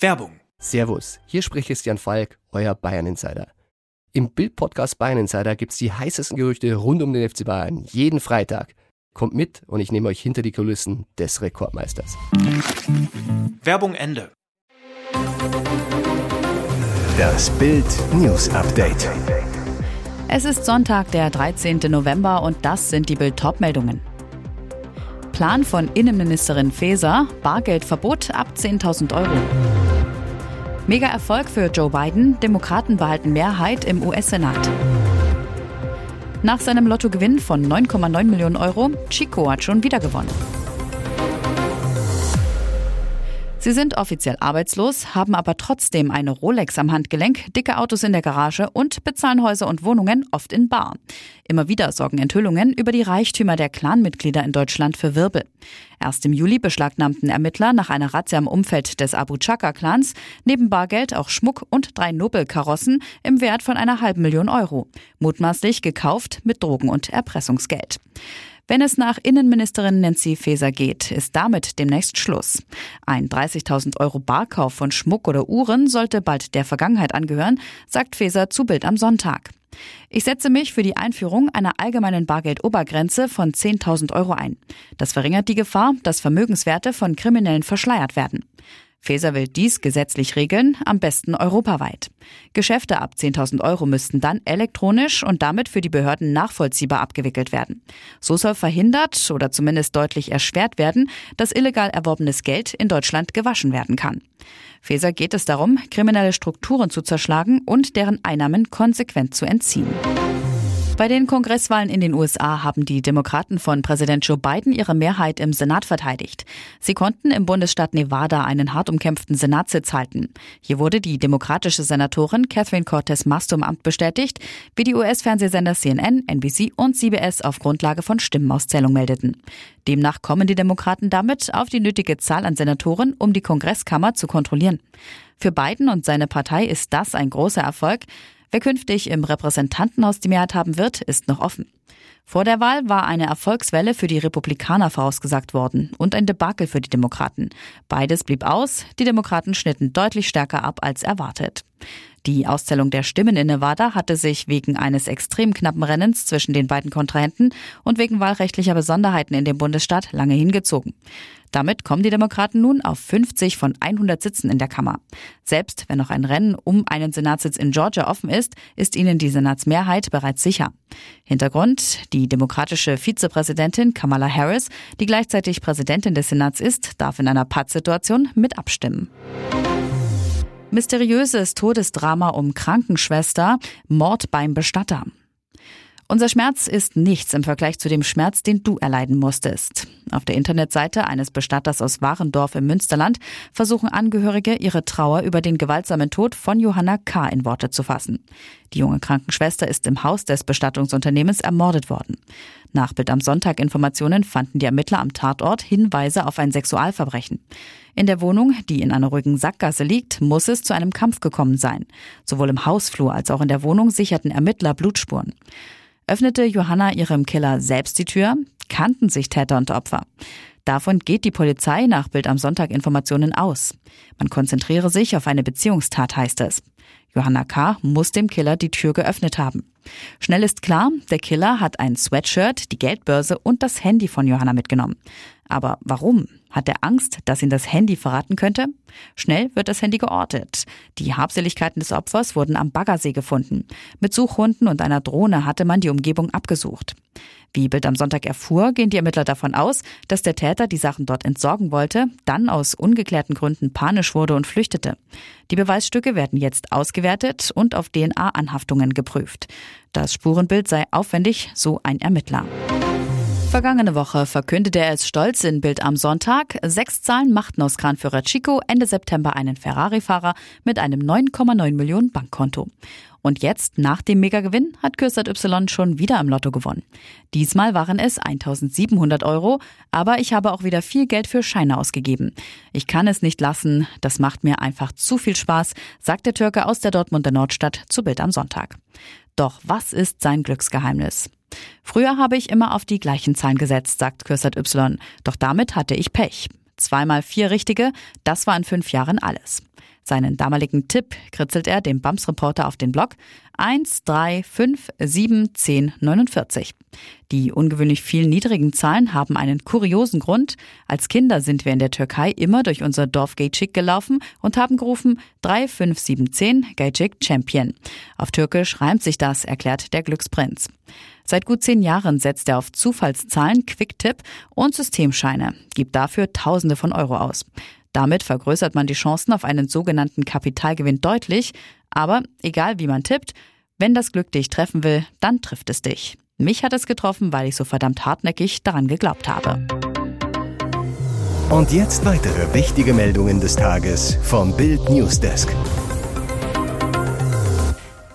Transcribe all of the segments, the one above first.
Werbung. Servus, hier spricht Christian Falk, euer Bayern Insider. Im Bild-Podcast Bayern Insider gibt's die heißesten Gerüchte rund um den FC Bayern jeden Freitag. Kommt mit und ich nehme euch hinter die Kulissen des Rekordmeisters. Werbung Ende. Das Bild News Update. Es ist Sonntag, der 13. November und das sind die Bild-Top-Meldungen. Plan von Innenministerin Faeser, Bargeldverbot ab 10.000 Euro. Mega Erfolg für Joe Biden, Demokraten behalten Mehrheit im US-Senat. Nach seinem Lottogewinn von 9,9 Millionen Euro, Chico hat schon wieder gewonnen. Sie sind offiziell arbeitslos, haben aber trotzdem eine Rolex am Handgelenk, dicke Autos in der Garage und bezahlen Häuser und Wohnungen oft in Bar. Immer wieder sorgen Enthüllungen über die Reichtümer der Clanmitglieder in Deutschland für Wirbel. Erst im Juli beschlagnahmten Ermittler nach einer Razzia im Umfeld des Abu Chaka-Clans neben Bargeld auch Schmuck und drei Nobelkarossen im Wert von einer halben Million Euro. Mutmaßlich gekauft mit Drogen- und Erpressungsgeld. Wenn es nach Innenministerin Nancy Faeser geht, ist damit demnächst Schluss. Ein 30.000 Euro Barkauf von Schmuck oder Uhren sollte bald der Vergangenheit angehören, sagt Faeser zu Bild am Sonntag. Ich setze mich für die Einführung einer allgemeinen Bargeldobergrenze von 10.000 Euro ein. Das verringert die Gefahr, dass Vermögenswerte von Kriminellen verschleiert werden. Faeser will dies gesetzlich regeln, am besten europaweit. Geschäfte ab 10.000 Euro müssten dann elektronisch und damit für die Behörden nachvollziehbar abgewickelt werden. So soll verhindert oder zumindest deutlich erschwert werden, dass illegal erworbenes Geld in Deutschland gewaschen werden kann. Faeser geht es darum, kriminelle Strukturen zu zerschlagen und deren Einnahmen konsequent zu entziehen. Bei den Kongresswahlen in den USA haben die Demokraten von Präsident Joe Biden ihre Mehrheit im Senat verteidigt. Sie konnten im Bundesstaat Nevada einen hart umkämpften Senatssitz halten. Hier wurde die demokratische Senatorin Catherine Cortez Masto im Amt bestätigt, wie die US-Fernsehsender CNN, NBC und CBS auf Grundlage von Stimmenauszählung meldeten. Demnach kommen die Demokraten damit auf die nötige Zahl an Senatoren, um die Kongresskammer zu kontrollieren. Für Biden und seine Partei ist das ein großer Erfolg. Wer künftig im Repräsentantenhaus die Mehrheit haben wird, ist noch offen. Vor der Wahl war eine Erfolgswelle für die Republikaner vorausgesagt worden und ein Debakel für die Demokraten. Beides blieb aus, die Demokraten schnitten deutlich stärker ab als erwartet. Die Auszählung der Stimmen in Nevada hatte sich wegen eines extrem knappen Rennens zwischen den beiden Kontrahenten und wegen wahlrechtlicher Besonderheiten in dem Bundesstaat lange hingezogen. Damit kommen die Demokraten nun auf 50 von 100 Sitzen in der Kammer. Selbst wenn noch ein Rennen um einen Senatssitz in Georgia offen ist, ist ihnen die Senatsmehrheit bereits sicher. Hintergrund, die demokratische Vizepräsidentin Kamala Harris, die gleichzeitig Präsidentin des Senats ist, darf in einer Pattsituation mit abstimmen. Mysteriöses Todesdrama um Krankenschwester, Mord beim Bestatter. Unser Schmerz ist nichts im Vergleich zu dem Schmerz, den du erleiden musstest. Auf der Internetseite eines Bestatters aus Warendorf im Münsterland versuchen Angehörige ihre Trauer über den gewaltsamen Tod von Johanna K. in Worte zu fassen. Die junge Krankenschwester ist im Haus des Bestattungsunternehmens ermordet worden. Nach Bild am Sonntag Informationen fanden die Ermittler am Tatort Hinweise auf ein Sexualverbrechen. In der Wohnung, die in einer ruhigen Sackgasse liegt, muss es zu einem Kampf gekommen sein. Sowohl im Hausflur als auch in der Wohnung sicherten Ermittler Blutspuren. Öffnete Johanna ihrem Killer selbst die Tür? Kannten sich Täter und Opfer? Davon geht die Polizei nach Bild am Sonntag Informationen aus. Man konzentriere sich auf eine Beziehungstat, heißt es. Johanna K. muss dem Killer die Tür geöffnet haben. Schnell ist klar, der Killer hat ein Sweatshirt, die Geldbörse und das Handy von Johanna mitgenommen. Aber warum? Hat er Angst, dass ihn das Handy verraten könnte? Schnell wird das Handy geortet. Die Habseligkeiten des Opfers wurden am Baggersee gefunden. Mit Suchhunden und einer Drohne hatte man die Umgebung abgesucht. Wie Bild am Sonntag erfuhr, gehen die Ermittler davon aus, dass der Täter die Sachen dort entsorgen wollte, dann aus ungeklärten Gründen panisch wurde und flüchtete. Die Beweisstücke werden jetzt ausgewertet und auf DNA-Anhaftungen geprüft. Das Spurenbild sei aufwendig, so ein Ermittler. Vergangene Woche verkündete er es stolz in Bild am Sonntag. Sechs Zahlen machten aus Kranführer Chico Ende September einen Ferrari-Fahrer mit einem 9,9 Millionen Bankkonto. Und jetzt, nach dem Megagewinn, hat Kürsat Y schon wieder am Lotto gewonnen. Diesmal waren es 1700 Euro, aber ich habe auch wieder viel Geld für Scheine ausgegeben. Ich kann es nicht lassen, das macht mir einfach zu viel Spaß, sagt der Türke aus der Dortmunder Nordstadt zu Bild am Sonntag. Doch was ist sein Glücksgeheimnis? Früher habe ich immer auf die gleichen Zahlen gesetzt, sagt Kürsat Y. Doch damit hatte ich Pech. zweimal vier richtige, das war in fünf Jahren alles. Seinen damaligen Tipp kritzelt er dem BAMS-Reporter auf den Blog 1, 3, 5, 7, 10, 49. Die ungewöhnlich vielen niedrigen Zahlen haben einen kuriosen Grund. Als Kinder sind wir in der Türkei immer durch unser Dorf Geycik gelaufen und haben gerufen 3, 5, 7, 10, Geycik Champion. Auf Türkisch reimt sich das, erklärt der Glücksprinz. Seit gut zehn Jahren setzt er auf Zufallszahlen, Quicktip und Systemscheine, gibt dafür Tausende von Euro aus. Damit vergrößert man die Chancen auf einen sogenannten Kapitalgewinn deutlich. Aber egal wie man tippt, wenn das Glück dich treffen will, dann trifft es dich. Mich hat es getroffen, weil ich so verdammt hartnäckig daran geglaubt habe. Und jetzt weitere wichtige Meldungen des Tages vom Bild Newsdesk.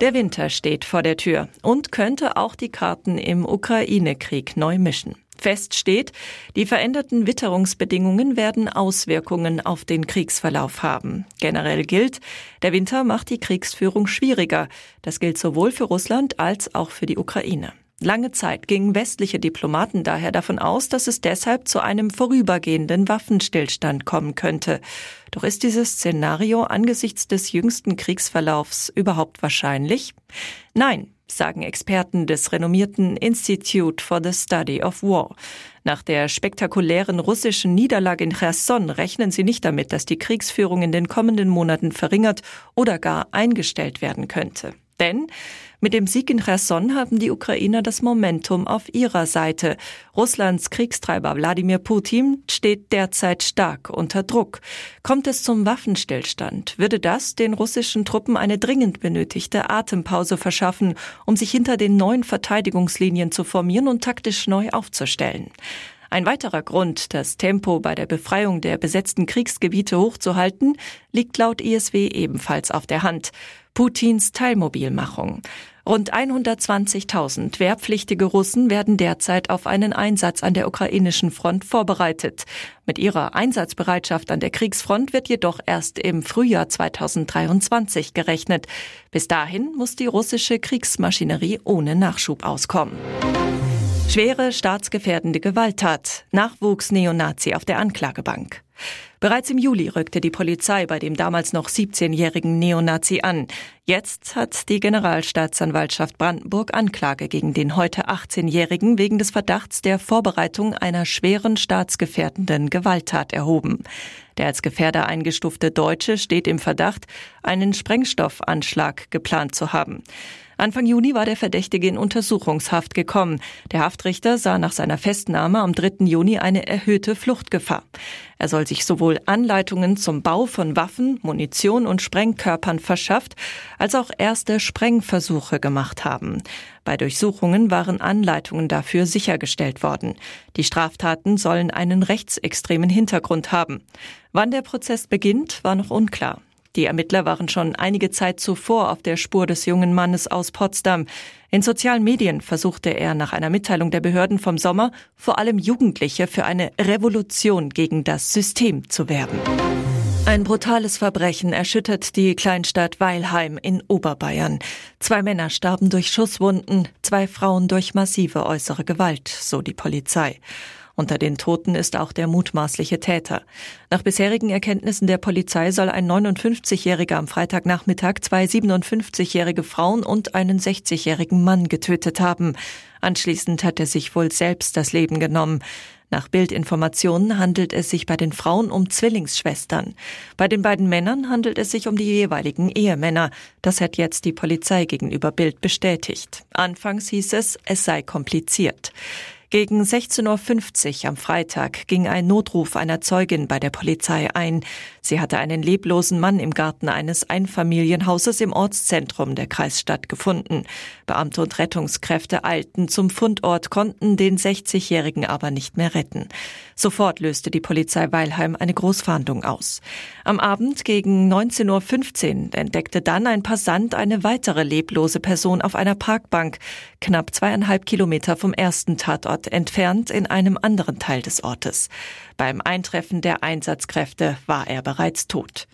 Der Winter steht vor der Tür und könnte auch die Karten im Ukraine-Krieg neu mischen. Fest steht, die veränderten Witterungsbedingungen werden Auswirkungen auf den Kriegsverlauf haben. Generell gilt, der Winter macht die Kriegsführung schwieriger. Das gilt sowohl für Russland als auch für die Ukraine. Lange Zeit gingen westliche Diplomaten daher davon aus, dass es deshalb zu einem vorübergehenden Waffenstillstand kommen könnte. Doch ist dieses Szenario angesichts des jüngsten Kriegsverlaufs überhaupt wahrscheinlich? Nein, sagen Experten des renommierten Institute for the Study of War. Nach der spektakulären russischen Niederlage in Cherson rechnen sie nicht damit, dass die Kriegsführung in den kommenden Monaten verringert oder gar eingestellt werden könnte. Denn mit dem Sieg in Cherson haben die Ukrainer das Momentum auf ihrer Seite. Russlands Kriegstreiber Wladimir Putin steht derzeit stark unter Druck. Kommt es zum Waffenstillstand, würde das den russischen Truppen eine dringend benötigte Atempause verschaffen, um sich hinter den neuen Verteidigungslinien zu formieren und taktisch neu aufzustellen. Ein weiterer Grund, das Tempo bei der Befreiung der besetzten Kriegsgebiete hochzuhalten, liegt laut ISW ebenfalls auf der Hand. Putins Teilmobilmachung. Rund 120.000 wehrpflichtige Russen werden derzeit auf einen Einsatz an der ukrainischen Front vorbereitet. Mit ihrer Einsatzbereitschaft an der Kriegsfront wird jedoch erst im Frühjahr 2023 gerechnet. Bis dahin muss die russische Kriegsmaschinerie ohne Nachschub auskommen. Schwere staatsgefährdende Gewalttat. Nachwuchs Neonazi auf der Anklagebank. Bereits im Juli rückte die Polizei bei dem damals noch 17-jährigen Neonazi an. Jetzt hat die Generalstaatsanwaltschaft Brandenburg Anklage gegen den heute 18-jährigen wegen des Verdachts der Vorbereitung einer schweren staatsgefährdenden Gewalttat erhoben. Der als Gefährder eingestufte Deutsche steht im Verdacht, einen Sprengstoffanschlag geplant zu haben. Anfang Juni war der Verdächtige in Untersuchungshaft gekommen. Der Haftrichter sah nach seiner Festnahme am 3. Juni eine erhöhte Fluchtgefahr. Er soll sich sowohl Anleitungen zum Bau von Waffen, Munition und Sprengkörpern verschafft, als auch erste Sprengversuche gemacht haben. Bei Durchsuchungen waren Anleitungen dafür sichergestellt worden. Die Straftaten sollen einen rechtsextremen Hintergrund haben. Wann der Prozess beginnt, war noch unklar. Die Ermittler waren schon einige Zeit zuvor auf der Spur des jungen Mannes aus Potsdam. In sozialen Medien versuchte er nach einer Mitteilung der Behörden vom Sommer vor allem Jugendliche für eine Revolution gegen das System zu werben. Ein brutales Verbrechen erschüttert die Kleinstadt Weilheim in Oberbayern. Zwei Männer starben durch Schusswunden, zwei Frauen durch massive äußere Gewalt, so die Polizei. Unter den Toten ist auch der mutmaßliche Täter. Nach bisherigen Erkenntnissen der Polizei soll ein 59-Jähriger am Freitagnachmittag zwei 57-jährige Frauen und einen 60-jährigen Mann getötet haben. Anschließend hat er sich wohl selbst das Leben genommen. Nach Bildinformationen handelt es sich bei den Frauen um Zwillingsschwestern. Bei den beiden Männern handelt es sich um die jeweiligen Ehemänner. Das hat jetzt die Polizei gegenüber Bild bestätigt. Anfangs hieß es, es sei kompliziert. Gegen 16.50 Uhr am Freitag ging ein Notruf einer Zeugin bei der Polizei ein. Sie hatte einen leblosen Mann im Garten eines Einfamilienhauses im Ortszentrum der Kreisstadt gefunden. Beamte und Rettungskräfte eilten zum Fundort, konnten den 60-Jährigen aber nicht mehr retten. Sofort löste die Polizei Weilheim eine Großfahndung aus. Am Abend gegen 19.15 Uhr entdeckte dann ein Passant eine weitere leblose Person auf einer Parkbank, knapp zweieinhalb Kilometer vom ersten Tatort entfernt in einem anderen Teil des Ortes. Beim Eintreffen der Einsatzkräfte war er bereits tot.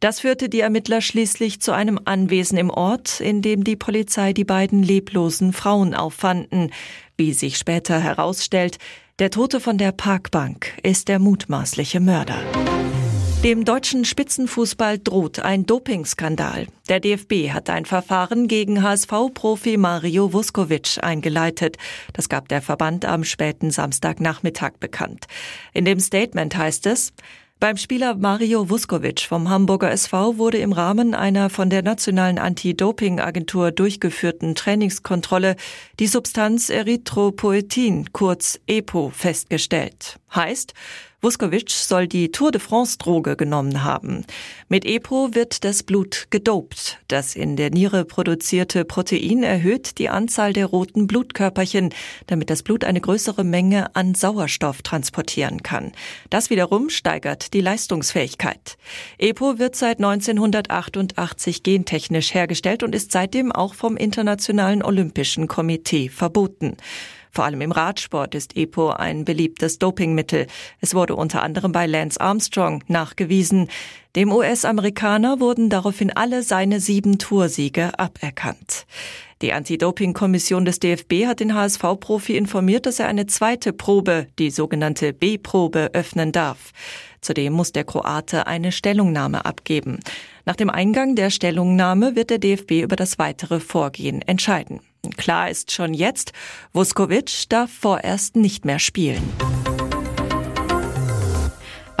Das führte die Ermittler schließlich zu einem Anwesen im Ort, in dem die Polizei die beiden leblosen Frauen auffanden. Wie sich später herausstellt, Der Tote von der Parkbank ist der mutmaßliche Mörder. Dem deutschen Spitzenfußball droht ein Dopingskandal. Der DFB hat ein Verfahren gegen HSV-Profi Mario Vuskovic eingeleitet. Das gab der Verband am späten Samstagnachmittag bekannt. In dem Statement heißt es, beim Spieler Mario Vuskovic vom Hamburger SV wurde im Rahmen einer von der nationalen Anti-Doping-Agentur durchgeführten Trainingskontrolle die Substanz Erythropoetin, kurz EPO, festgestellt. Heißt, Vuskovic soll die Tour de France Droge genommen haben. Mit EPO wird das Blut gedopt. Das in der Niere produzierte Protein erhöht die Anzahl der roten Blutkörperchen, damit das Blut eine größere Menge an Sauerstoff transportieren kann. Das wiederum steigert die Leistungsfähigkeit. EPO wird seit 1988 gentechnisch hergestellt und ist seitdem auch vom Internationalen Olympischen Komitee verboten. Vor allem im Radsport ist EPO ein beliebtes Dopingmittel. Es wurde unter anderem bei Lance Armstrong nachgewiesen. Dem US-Amerikaner wurden daraufhin alle seine sieben Toursiege aberkannt. Die Anti-Doping-Kommission des DFB hat den HSV-Profi informiert, dass er eine zweite Probe, die sogenannte B-Probe, öffnen darf. Zudem muss der Kroate eine Stellungnahme abgeben. Nach dem Eingang der Stellungnahme wird der DFB über das weitere Vorgehen entscheiden. Klar ist schon jetzt, Vuskovic darf vorerst nicht mehr spielen.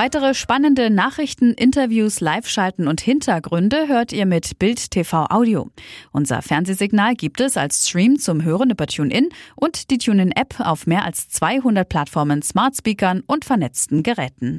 Weitere spannende Nachrichten, Interviews, Live-Schalten und Hintergründe hört ihr mit Bild TV Audio. Unser Fernsehsignal gibt es als Stream zum Hören über TuneIn und die TuneIn-App auf mehr als 200 Plattformen, Smart Speakern und vernetzten Geräten.